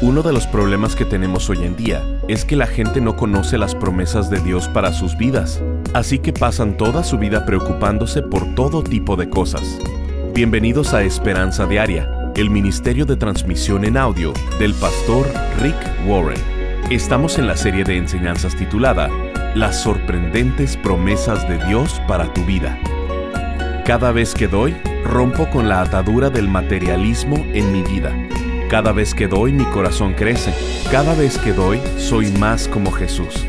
Uno de los problemas que tenemos hoy en día es que la gente no conoce las promesas de Dios para sus vidas, así que pasan toda su vida preocupándose por todo tipo de cosas. Bienvenidos a Esperanza Diaria, el ministerio de transmisión en audio del pastor Rick Warren. Estamos en la serie de enseñanzas titulada Las sorprendentes promesas de Dios para tu vida. Cada vez que doy, rompo con la atadura del materialismo en mi vida cada vez que doy mi corazón crece. Cada vez que doy soy más como Jesús.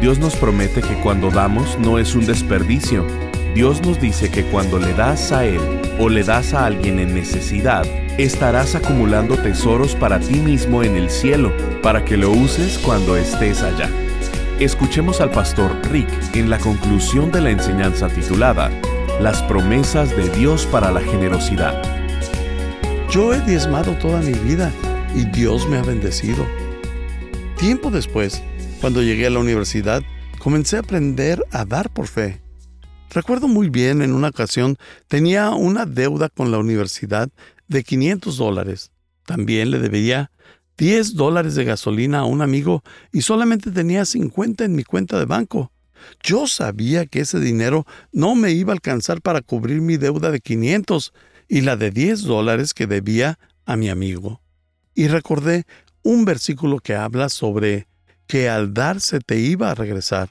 Dios nos promete que cuando damos no es un desperdicio. Dios nos dice que cuando le das a Él o le das a alguien en necesidad, estarás acumulando tesoros para ti mismo en el cielo, para que lo uses cuando estés allá. Escuchemos al pastor Rick en la conclusión de la enseñanza titulada Las promesas de Dios para la generosidad. Yo he diezmado toda mi vida y Dios me ha bendecido. Tiempo después, cuando llegué a la universidad, comencé a aprender a dar por fe. Recuerdo muy bien en una ocasión tenía una deuda con la universidad de 500 dólares. También le debía 10 dólares de gasolina a un amigo y solamente tenía 50 en mi cuenta de banco. Yo sabía que ese dinero no me iba a alcanzar para cubrir mi deuda de 500 y la de 10 dólares que debía a mi amigo. Y recordé un versículo que habla sobre que al darse te iba a regresar.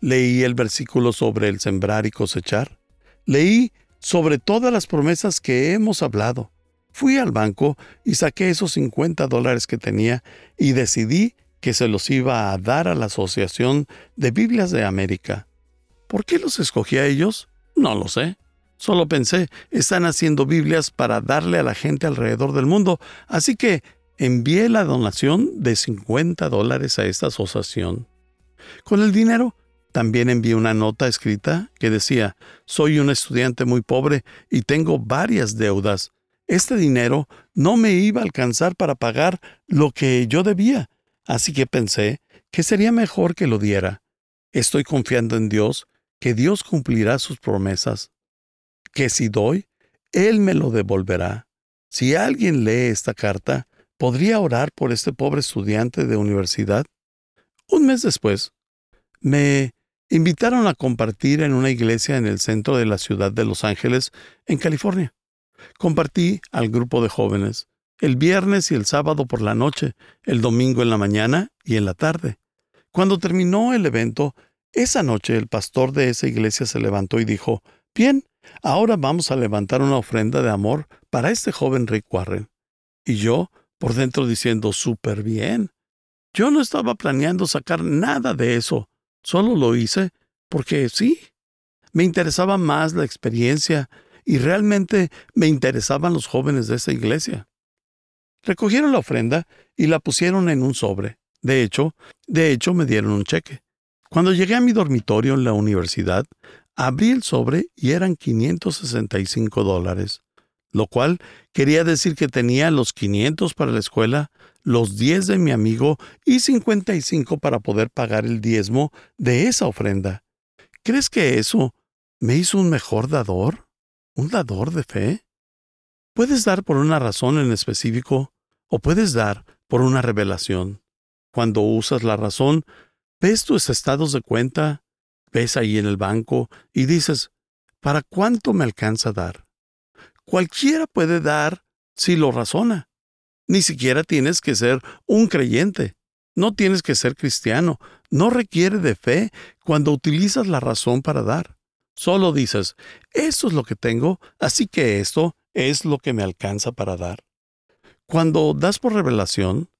Leí el versículo sobre el sembrar y cosechar. Leí sobre todas las promesas que hemos hablado. Fui al banco y saqué esos 50 dólares que tenía y decidí que se los iba a dar a la Asociación de Biblias de América. ¿Por qué los escogí a ellos? No lo sé. Solo pensé, están haciendo Biblias para darle a la gente alrededor del mundo, así que envié la donación de 50 dólares a esta asociación. Con el dinero, también envié una nota escrita que decía, soy un estudiante muy pobre y tengo varias deudas. Este dinero no me iba a alcanzar para pagar lo que yo debía, así que pensé que sería mejor que lo diera. Estoy confiando en Dios, que Dios cumplirá sus promesas que si doy, Él me lo devolverá. Si alguien lee esta carta, ¿podría orar por este pobre estudiante de universidad? Un mes después, me invitaron a compartir en una iglesia en el centro de la ciudad de Los Ángeles, en California. Compartí al grupo de jóvenes el viernes y el sábado por la noche, el domingo en la mañana y en la tarde. Cuando terminó el evento, esa noche el pastor de esa iglesia se levantó y dijo, Bien, Ahora vamos a levantar una ofrenda de amor para este joven Rick Warren. Y yo, por dentro diciendo, súper bien. Yo no estaba planeando sacar nada de eso, solo lo hice porque sí. Me interesaba más la experiencia y realmente me interesaban los jóvenes de esa iglesia. Recogieron la ofrenda y la pusieron en un sobre. De hecho, de hecho me dieron un cheque. Cuando llegué a mi dormitorio en la universidad, Abrí el sobre y eran 565 dólares, lo cual quería decir que tenía los 500 para la escuela, los 10 de mi amigo y 55 para poder pagar el diezmo de esa ofrenda. ¿Crees que eso me hizo un mejor dador? ¿Un dador de fe? Puedes dar por una razón en específico o puedes dar por una revelación. Cuando usas la razón, ves tus estados de cuenta, ves ahí en el banco y dices, ¿para cuánto me alcanza dar? Cualquiera puede dar si lo razona. Ni siquiera tienes que ser un creyente. No tienes que ser cristiano. No requiere de fe cuando utilizas la razón para dar. Solo dices, esto es lo que tengo, así que esto es lo que me alcanza para dar. Cuando das por revelación,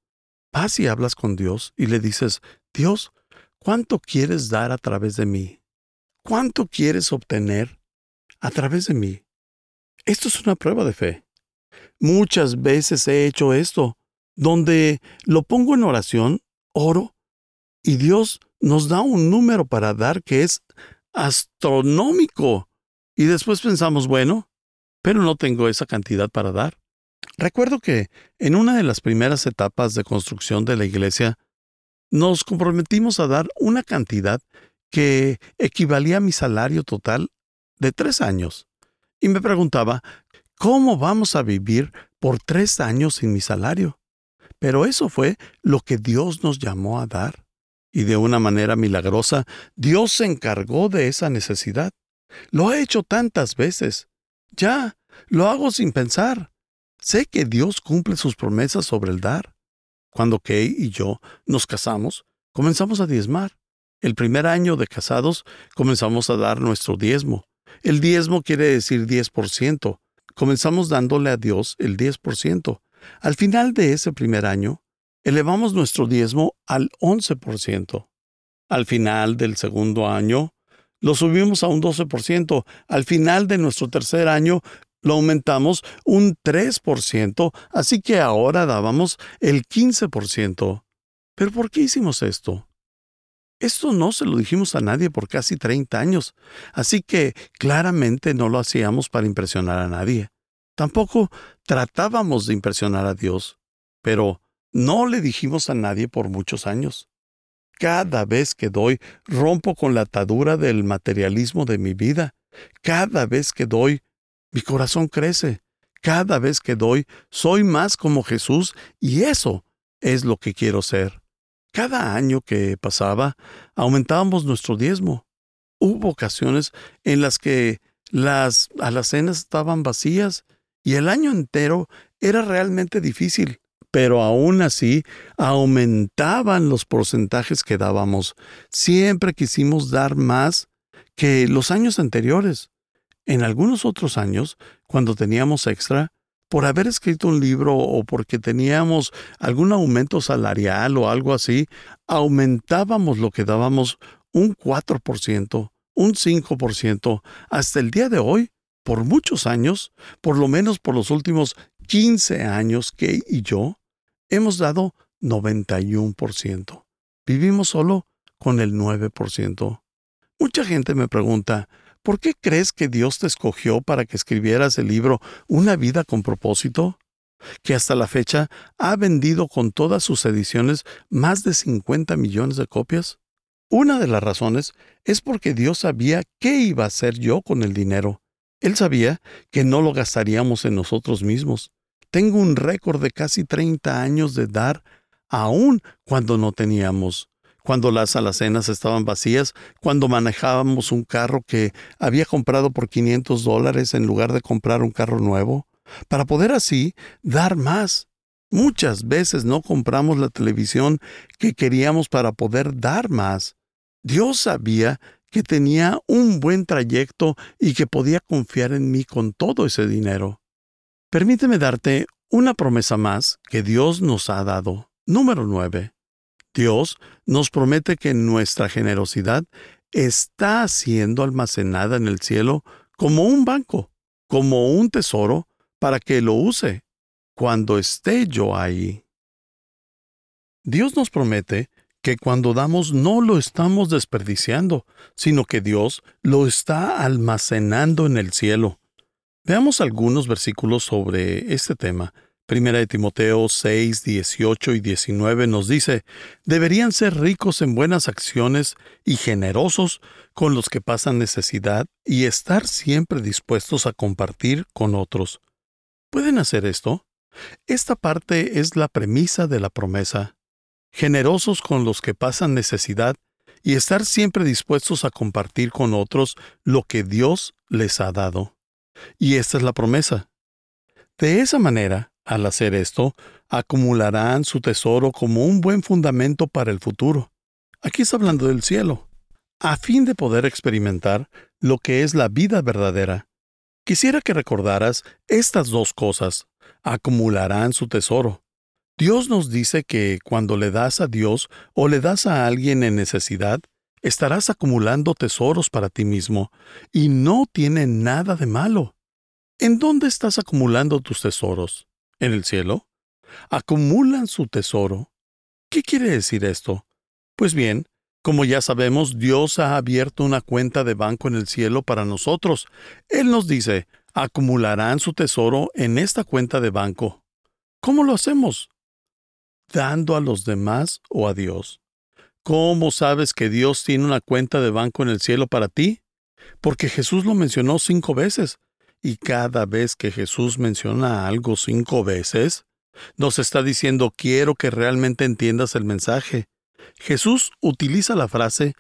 vas y hablas con Dios y le dices, Dios, ¿Cuánto quieres dar a través de mí? ¿Cuánto quieres obtener a través de mí? Esto es una prueba de fe. Muchas veces he hecho esto, donde lo pongo en oración, oro, y Dios nos da un número para dar que es astronómico. Y después pensamos, bueno, pero no tengo esa cantidad para dar. Recuerdo que en una de las primeras etapas de construcción de la iglesia, nos comprometimos a dar una cantidad que equivalía a mi salario total de tres años. Y me preguntaba, ¿cómo vamos a vivir por tres años sin mi salario? Pero eso fue lo que Dios nos llamó a dar. Y de una manera milagrosa, Dios se encargó de esa necesidad. Lo ha hecho tantas veces. Ya, lo hago sin pensar. Sé que Dios cumple sus promesas sobre el dar. Cuando Kay y yo nos casamos, comenzamos a diezmar. El primer año de casados comenzamos a dar nuestro diezmo. El diezmo quiere decir 10%. Comenzamos dándole a Dios el 10%. Al final de ese primer año, elevamos nuestro diezmo al 11%. Al final del segundo año, lo subimos a un 12%. Al final de nuestro tercer año, lo aumentamos un 3%, así que ahora dábamos el 15%. ¿Pero por qué hicimos esto? Esto no se lo dijimos a nadie por casi 30 años, así que claramente no lo hacíamos para impresionar a nadie. Tampoco tratábamos de impresionar a Dios, pero no le dijimos a nadie por muchos años. Cada vez que doy, rompo con la atadura del materialismo de mi vida. Cada vez que doy, mi corazón crece. Cada vez que doy, soy más como Jesús y eso es lo que quiero ser. Cada año que pasaba, aumentábamos nuestro diezmo. Hubo ocasiones en las que las alacenas estaban vacías y el año entero era realmente difícil, pero aún así aumentaban los porcentajes que dábamos. Siempre quisimos dar más que los años anteriores. En algunos otros años, cuando teníamos extra, por haber escrito un libro o porque teníamos algún aumento salarial o algo así, aumentábamos lo que dábamos un 4%, un 5%. Hasta el día de hoy, por muchos años, por lo menos por los últimos 15 años, Kay y yo hemos dado 91%. Vivimos solo con el 9%. Mucha gente me pregunta, ¿Por qué crees que Dios te escogió para que escribieras el libro Una vida con propósito? que hasta la fecha ha vendido con todas sus ediciones más de 50 millones de copias? Una de las razones es porque Dios sabía qué iba a hacer yo con el dinero. Él sabía que no lo gastaríamos en nosotros mismos. Tengo un récord de casi 30 años de dar aún cuando no teníamos cuando las alacenas estaban vacías, cuando manejábamos un carro que había comprado por 500 dólares en lugar de comprar un carro nuevo, para poder así dar más. Muchas veces no compramos la televisión que queríamos para poder dar más. Dios sabía que tenía un buen trayecto y que podía confiar en mí con todo ese dinero. Permíteme darte una promesa más que Dios nos ha dado. Número 9. Dios nos promete que nuestra generosidad está siendo almacenada en el cielo como un banco, como un tesoro, para que lo use cuando esté yo ahí. Dios nos promete que cuando damos no lo estamos desperdiciando, sino que Dios lo está almacenando en el cielo. Veamos algunos versículos sobre este tema Primera de Timoteo 6, 18 y 19 nos dice, deberían ser ricos en buenas acciones y generosos con los que pasan necesidad y estar siempre dispuestos a compartir con otros. ¿Pueden hacer esto? Esta parte es la premisa de la promesa. Generosos con los que pasan necesidad y estar siempre dispuestos a compartir con otros lo que Dios les ha dado. Y esta es la promesa. De esa manera, al hacer esto, acumularán su tesoro como un buen fundamento para el futuro. Aquí está hablando del cielo, a fin de poder experimentar lo que es la vida verdadera. Quisiera que recordaras estas dos cosas. Acumularán su tesoro. Dios nos dice que cuando le das a Dios o le das a alguien en necesidad, estarás acumulando tesoros para ti mismo, y no tiene nada de malo. ¿En dónde estás acumulando tus tesoros? En el cielo, acumulan su tesoro. ¿Qué quiere decir esto? Pues bien, como ya sabemos, Dios ha abierto una cuenta de banco en el cielo para nosotros. Él nos dice, acumularán su tesoro en esta cuenta de banco. ¿Cómo lo hacemos? Dando a los demás o a Dios. ¿Cómo sabes que Dios tiene una cuenta de banco en el cielo para ti? Porque Jesús lo mencionó cinco veces. Y cada vez que Jesús menciona algo cinco veces, Nos está diciendo quiero que realmente entiendas el mensaje. Jesús utiliza la frase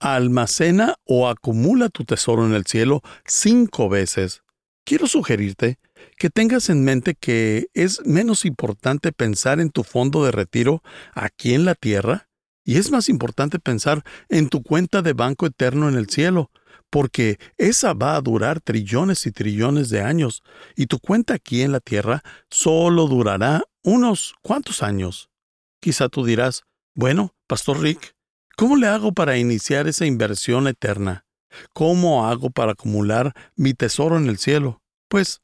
almacena o acumula tu tesoro en el cielo cinco veces. Quiero sugerirte que tengas en mente que es menos importante pensar en tu fondo de retiro aquí en la tierra y es más importante pensar en tu cuenta de banco eterno en el cielo, porque esa va a durar trillones y trillones de años, y tu cuenta aquí en la tierra solo durará unos cuantos años. Quizá tú dirás, bueno, Pastor Rick, ¿cómo le hago para iniciar esa inversión eterna? ¿Cómo hago para acumular mi tesoro en el cielo? Pues,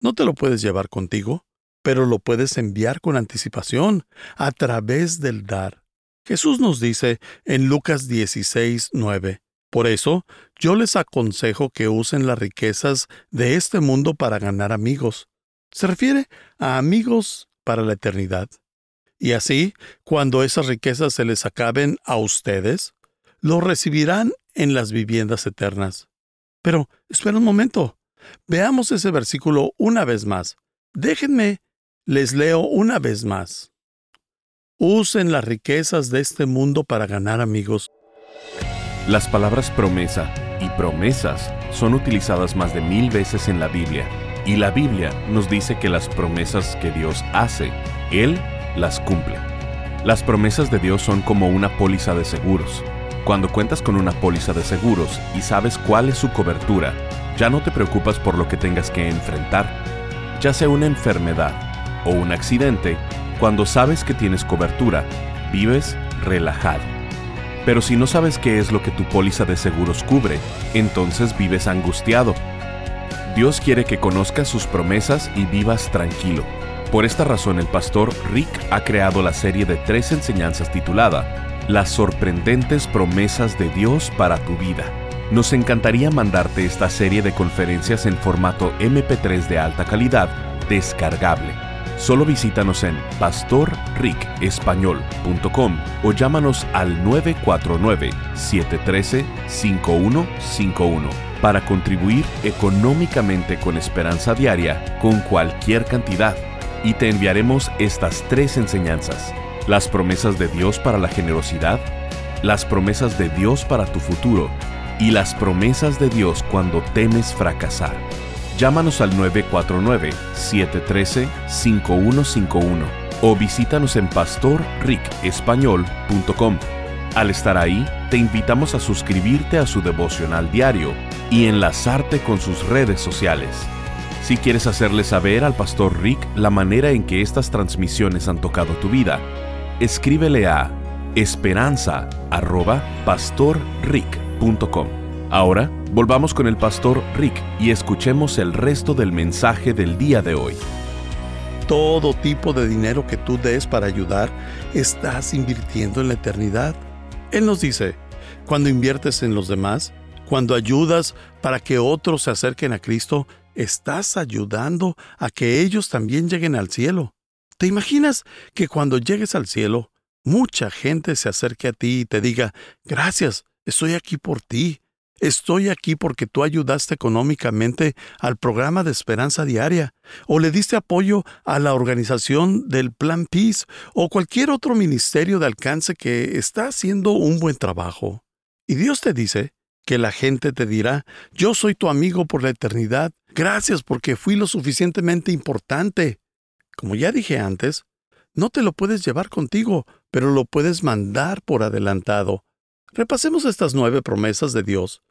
no te lo puedes llevar contigo, pero lo puedes enviar con anticipación, a través del dar. Jesús nos dice en Lucas 16, 9, Por eso, yo les aconsejo que usen las riquezas de este mundo para ganar amigos. Se refiere a amigos para la eternidad. Y así, cuando esas riquezas se les acaben a ustedes, lo recibirán en las viviendas eternas. Pero, espera un momento. Veamos ese versículo una vez más. Déjenme, les leo una vez más. Usen las riquezas de este mundo para ganar amigos. Las palabras promesa y promesas son utilizadas más de mil veces en la Biblia, y la Biblia nos dice que las promesas que Dios hace, Él las cumple. Las promesas de Dios son como una póliza de seguros. Cuando cuentas con una póliza de seguros y sabes cuál es su cobertura, ya no te preocupas por lo que tengas que enfrentar, ya sea una enfermedad o un accidente, cuando sabes que tienes cobertura, vives relajado. Pero si no sabes qué es lo que tu póliza de seguros cubre, entonces vives angustiado. Dios quiere que conozcas sus promesas y vivas tranquilo. Por esta razón el pastor Rick ha creado la serie de tres enseñanzas titulada Las sorprendentes promesas de Dios para tu vida. Nos encantaría mandarte esta serie de conferencias en formato MP3 de alta calidad, descargable. Solo visítanos en pastorricespañol.com o llámanos al 949-713-5151 para contribuir económicamente con Esperanza Diaria con cualquier cantidad y te enviaremos estas tres enseñanzas. Las promesas de Dios para la generosidad, las promesas de Dios para tu futuro y las promesas de Dios cuando temes fracasar. Llámanos al 949-713-5151 o visítanos en pastorricespañol.com. Al estar ahí, te invitamos a suscribirte a su devocional diario y enlazarte con sus redes sociales. Si quieres hacerle saber al pastor Rick la manera en que estas transmisiones han tocado tu vida, escríbele a esperanza@pastorrick.com. Ahora, volvamos con el pastor Rick y escuchemos el resto del mensaje del día de hoy. Todo tipo de dinero que tú des para ayudar, estás invirtiendo en la eternidad. Él nos dice, cuando inviertes en los demás, cuando ayudas para que otros se acerquen a Cristo, estás ayudando a que ellos también lleguen al cielo. ¿Te imaginas que cuando llegues al cielo, mucha gente se acerque a ti y te diga, gracias, estoy aquí por ti, estoy aquí porque tú ayudaste económicamente al programa de esperanza diaria, o le diste apoyo a la organización del Plan Peace, o cualquier otro ministerio de alcance que está haciendo un buen trabajo? Y Dios te dice, que la gente te dirá, yo soy tu amigo por la eternidad, gracias porque fui lo suficientemente importante. Como ya dije antes, no te lo puedes llevar contigo, pero lo puedes mandar por adelantado. Repasemos estas nueve promesas de Dios.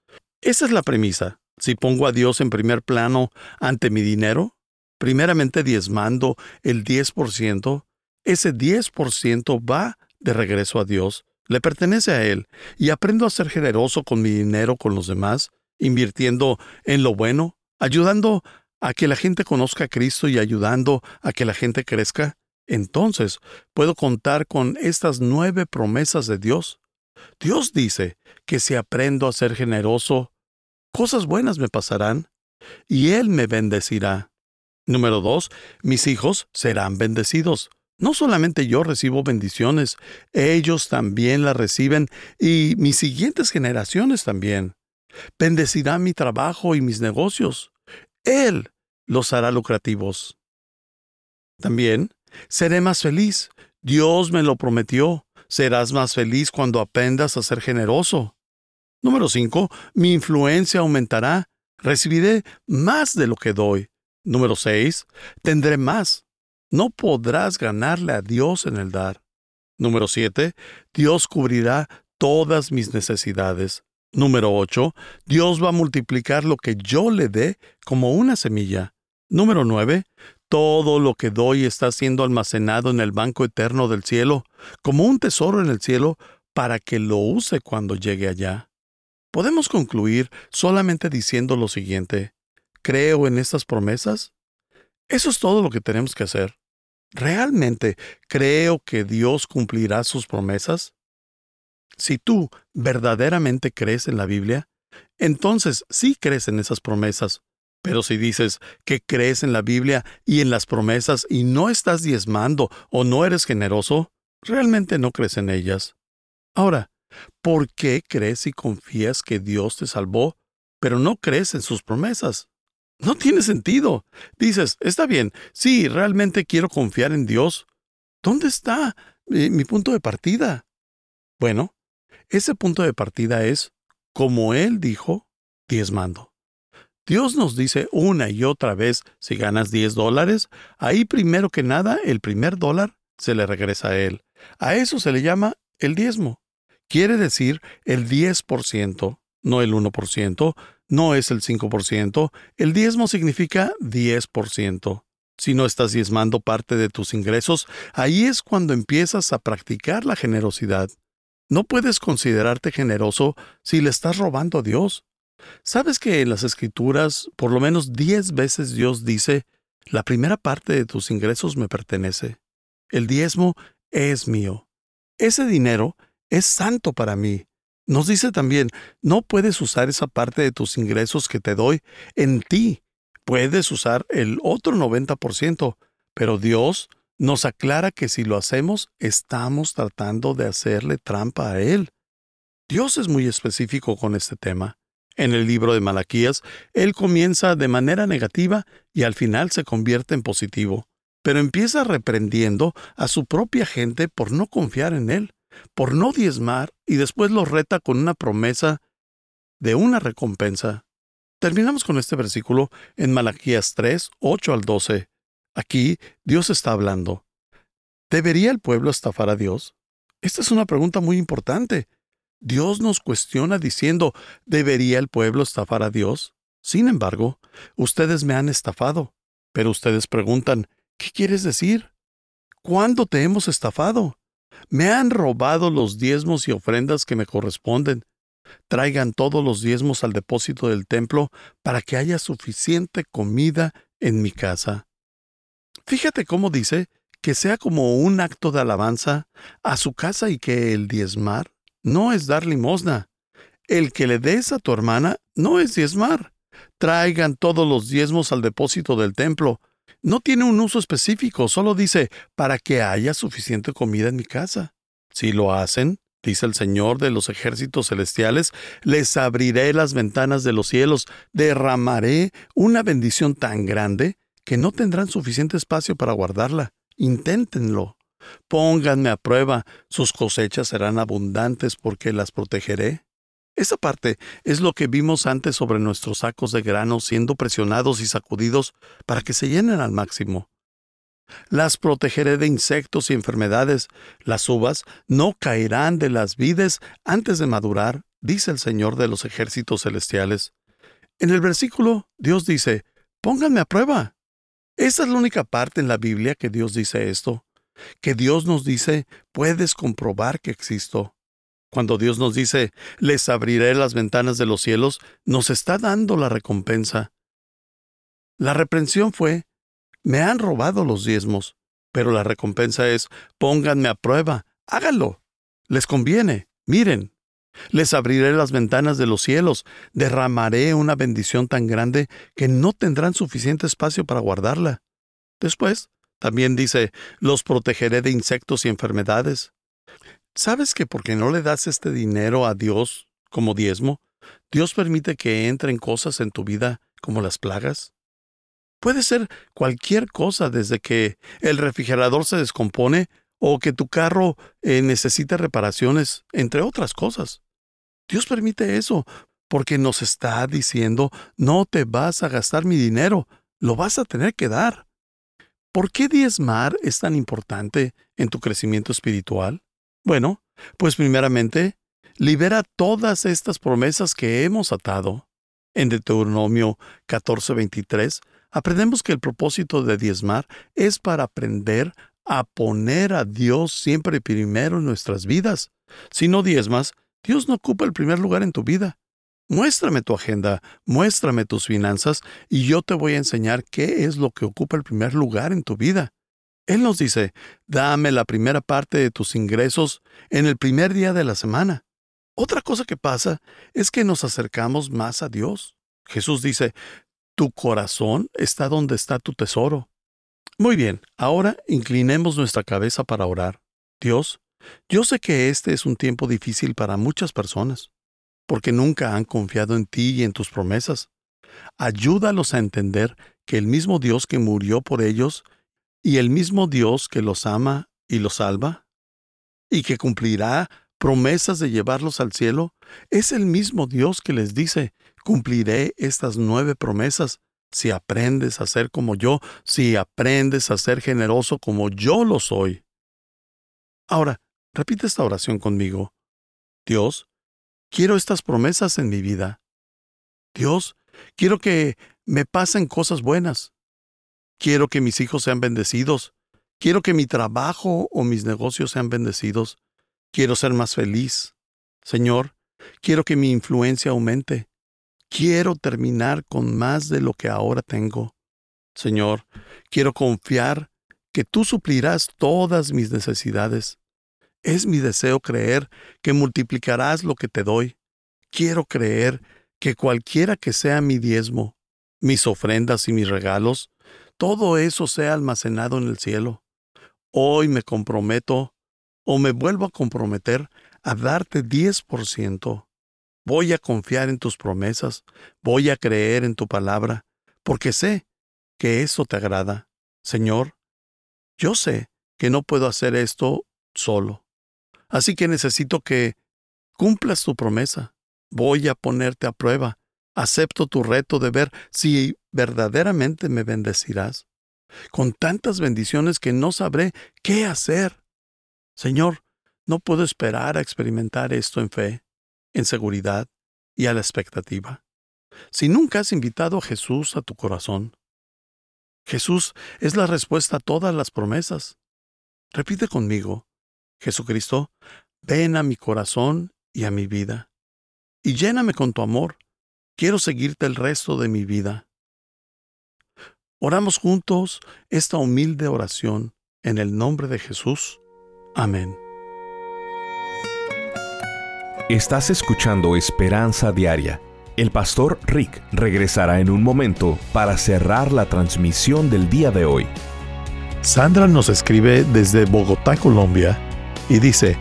Esa es la premisa. Si pongo a Dios en primer plano ante mi dinero, primeramente diezmando el 10%, ese 10% va de regreso a Dios le pertenece a Él y aprendo a ser generoso con mi dinero con los demás, invirtiendo en lo bueno, ayudando a que la gente conozca a Cristo y ayudando a que la gente crezca, entonces puedo contar con estas nueve promesas de Dios. Dios dice que si aprendo a ser generoso, cosas buenas me pasarán y Él me bendecirá. Número dos, mis hijos serán bendecidos. No solamente yo recibo bendiciones, ellos también las reciben y mis siguientes generaciones también. Bendecirá mi trabajo y mis negocios. Él los hará lucrativos. También, Seré más feliz. Dios me lo prometió. Serás más feliz cuando aprendas a ser generoso. Número 5. Mi influencia aumentará. Recibiré más de lo que doy. Número 6. Tendré más. No podrás ganarle a Dios en el dar. Número 7. Dios cubrirá todas mis necesidades. Número 8. Dios va a multiplicar lo que yo le dé como una semilla. Número 9. Todo lo que doy está siendo almacenado en el banco eterno del cielo, como un tesoro en el cielo, para que lo use cuando llegue allá. Podemos concluir solamente diciendo lo siguiente. ¿Creo en estas promesas? Eso es todo lo que tenemos que hacer. ¿Realmente creo que Dios cumplirá sus promesas? Si tú verdaderamente crees en la Biblia, entonces sí crees en esas promesas. Pero si dices que crees en la Biblia y en las promesas y no estás diezmando o no eres generoso, realmente no crees en ellas. Ahora, ¿por qué crees y confías que Dios te salvó, pero no crees en sus promesas? No tiene sentido. Dices, está bien, sí, realmente quiero confiar en Dios. ¿Dónde está mi, mi punto de partida? Bueno, ese punto de partida es, como Él dijo, diezmando. Dios nos dice una y otra vez, si ganas 10 dólares, ahí primero que nada el primer dólar se le regresa a Él. A eso se le llama el diezmo. Quiere decir el 10%, no el 1%, no es el 5%, el diezmo significa 10%. Si no estás diezmando parte de tus ingresos, ahí es cuando empiezas a practicar la generosidad. No puedes considerarte generoso si le estás robando a Dios. ¿Sabes que en las Escrituras por lo menos diez veces Dios dice, la primera parte de tus ingresos me pertenece? El diezmo es mío. Ese dinero es santo para mí. Nos dice también, no puedes usar esa parte de tus ingresos que te doy en ti. Puedes usar el otro 90%, pero Dios nos aclara que si lo hacemos, estamos tratando de hacerle trampa a Él. Dios es muy específico con este tema. En el libro de Malaquías, Él comienza de manera negativa y al final se convierte en positivo, pero empieza reprendiendo a su propia gente por no confiar en Él, por no diezmar y después los reta con una promesa de una recompensa. Terminamos con este versículo en Malaquías 3, 8 al 12. Aquí Dios está hablando. ¿Debería el pueblo estafar a Dios? Esta es una pregunta muy importante. Dios nos cuestiona diciendo, ¿debería el pueblo estafar a Dios? Sin embargo, ustedes me han estafado. Pero ustedes preguntan, ¿qué quieres decir? ¿Cuándo te hemos estafado? Me han robado los diezmos y ofrendas que me corresponden. Traigan todos los diezmos al depósito del templo para que haya suficiente comida en mi casa. Fíjate cómo dice que sea como un acto de alabanza a su casa y que el diezmar no es dar limosna. El que le des a tu hermana no es diezmar. Traigan todos los diezmos al depósito del templo. No tiene un uso específico, solo dice para que haya suficiente comida en mi casa. Si lo hacen, dice el Señor de los ejércitos celestiales, les abriré las ventanas de los cielos, derramaré una bendición tan grande que no tendrán suficiente espacio para guardarla. Inténtenlo. Pónganme a prueba, sus cosechas serán abundantes porque las protegeré. Esa parte es lo que vimos antes sobre nuestros sacos de grano siendo presionados y sacudidos para que se llenen al máximo. Las protegeré de insectos y enfermedades. Las uvas no caerán de las vides antes de madurar, dice el Señor de los ejércitos celestiales. En el versículo, Dios dice, Pónganme a prueba. Esa es la única parte en la Biblia que Dios dice esto, que Dios nos dice, puedes comprobar que existo. Cuando Dios nos dice, les abriré las ventanas de los cielos, nos está dando la recompensa. La reprensión fue, me han robado los diezmos, pero la recompensa es, pónganme a prueba, háganlo. Les conviene, miren. Les abriré las ventanas de los cielos, derramaré una bendición tan grande que no tendrán suficiente espacio para guardarla. Después, también dice, los protegeré de insectos y enfermedades. ¿Sabes que porque no le das este dinero a Dios como diezmo, Dios permite que entren cosas en tu vida como las plagas? Puede ser cualquier cosa desde que el refrigerador se descompone o que tu carro eh, necesita reparaciones, entre otras cosas. Dios permite eso porque nos está diciendo, no te vas a gastar mi dinero, lo vas a tener que dar. ¿Por qué diezmar es tan importante en tu crecimiento espiritual? Bueno, pues primeramente, libera todas estas promesas que hemos atado. En Deuteronomio 14:23 aprendemos que el propósito de diezmar es para aprender a poner a Dios siempre primero en nuestras vidas. Si no diezmas, Dios no ocupa el primer lugar en tu vida. Muéstrame tu agenda, muéstrame tus finanzas y yo te voy a enseñar qué es lo que ocupa el primer lugar en tu vida. Él nos dice, dame la primera parte de tus ingresos en el primer día de la semana. Otra cosa que pasa es que nos acercamos más a Dios. Jesús dice, tu corazón está donde está tu tesoro. Muy bien, ahora inclinemos nuestra cabeza para orar. Dios, yo sé que este es un tiempo difícil para muchas personas, porque nunca han confiado en ti y en tus promesas. Ayúdalos a entender que el mismo Dios que murió por ellos y el mismo Dios que los ama y los salva, y que cumplirá promesas de llevarlos al cielo, es el mismo Dios que les dice, cumpliré estas nueve promesas si aprendes a ser como yo, si aprendes a ser generoso como yo lo soy. Ahora, repite esta oración conmigo. Dios, quiero estas promesas en mi vida. Dios, quiero que me pasen cosas buenas. Quiero que mis hijos sean bendecidos. Quiero que mi trabajo o mis negocios sean bendecidos. Quiero ser más feliz. Señor, quiero que mi influencia aumente. Quiero terminar con más de lo que ahora tengo. Señor, quiero confiar que tú suplirás todas mis necesidades. Es mi deseo creer que multiplicarás lo que te doy. Quiero creer que cualquiera que sea mi diezmo, mis ofrendas y mis regalos, todo eso sea almacenado en el cielo. Hoy me comprometo o me vuelvo a comprometer a darte 10%. Voy a confiar en tus promesas, voy a creer en tu palabra, porque sé que eso te agrada. Señor, yo sé que no puedo hacer esto solo. Así que necesito que cumplas tu promesa. Voy a ponerte a prueba acepto tu reto de ver si verdaderamente me bendecirás, con tantas bendiciones que no sabré qué hacer. Señor, no puedo esperar a experimentar esto en fe, en seguridad y a la expectativa. Si nunca has invitado a Jesús a tu corazón, Jesús es la respuesta a todas las promesas. Repite conmigo, Jesucristo, ven a mi corazón y a mi vida, y lléname con tu amor Quiero seguirte el resto de mi vida. Oramos juntos esta humilde oración en el nombre de Jesús. Amén. Estás escuchando Esperanza Diaria. El pastor Rick regresará en un momento para cerrar la transmisión del día de hoy. Sandra nos escribe desde Bogotá, Colombia, y dice,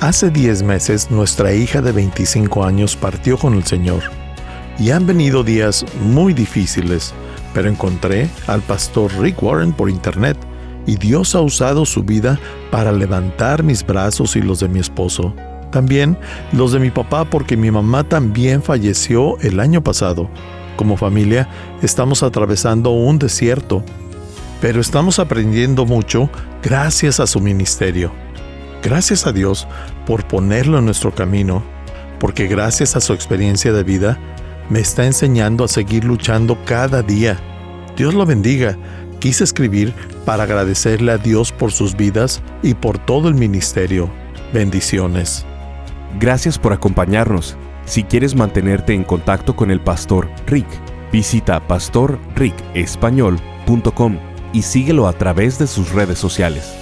hace 10 meses nuestra hija de 25 años partió con el Señor y han venido días muy difíciles, pero encontré al pastor Rick Warren por internet y Dios ha usado su vida para levantar mis brazos y los de mi esposo. También los de mi papá porque mi mamá también falleció el año pasado. Como familia estamos atravesando un desierto, pero estamos aprendiendo mucho gracias a su ministerio. Gracias a Dios por ponerlo en nuestro camino, porque gracias a su experiencia de vida, me está enseñando a seguir luchando cada día. Dios lo bendiga. Quise escribir para agradecerle a Dios por sus vidas y por todo el ministerio. Bendiciones. Gracias por acompañarnos. Si quieres mantenerte en contacto con el pastor Rick, visita pastorricespañol.com y síguelo a través de sus redes sociales.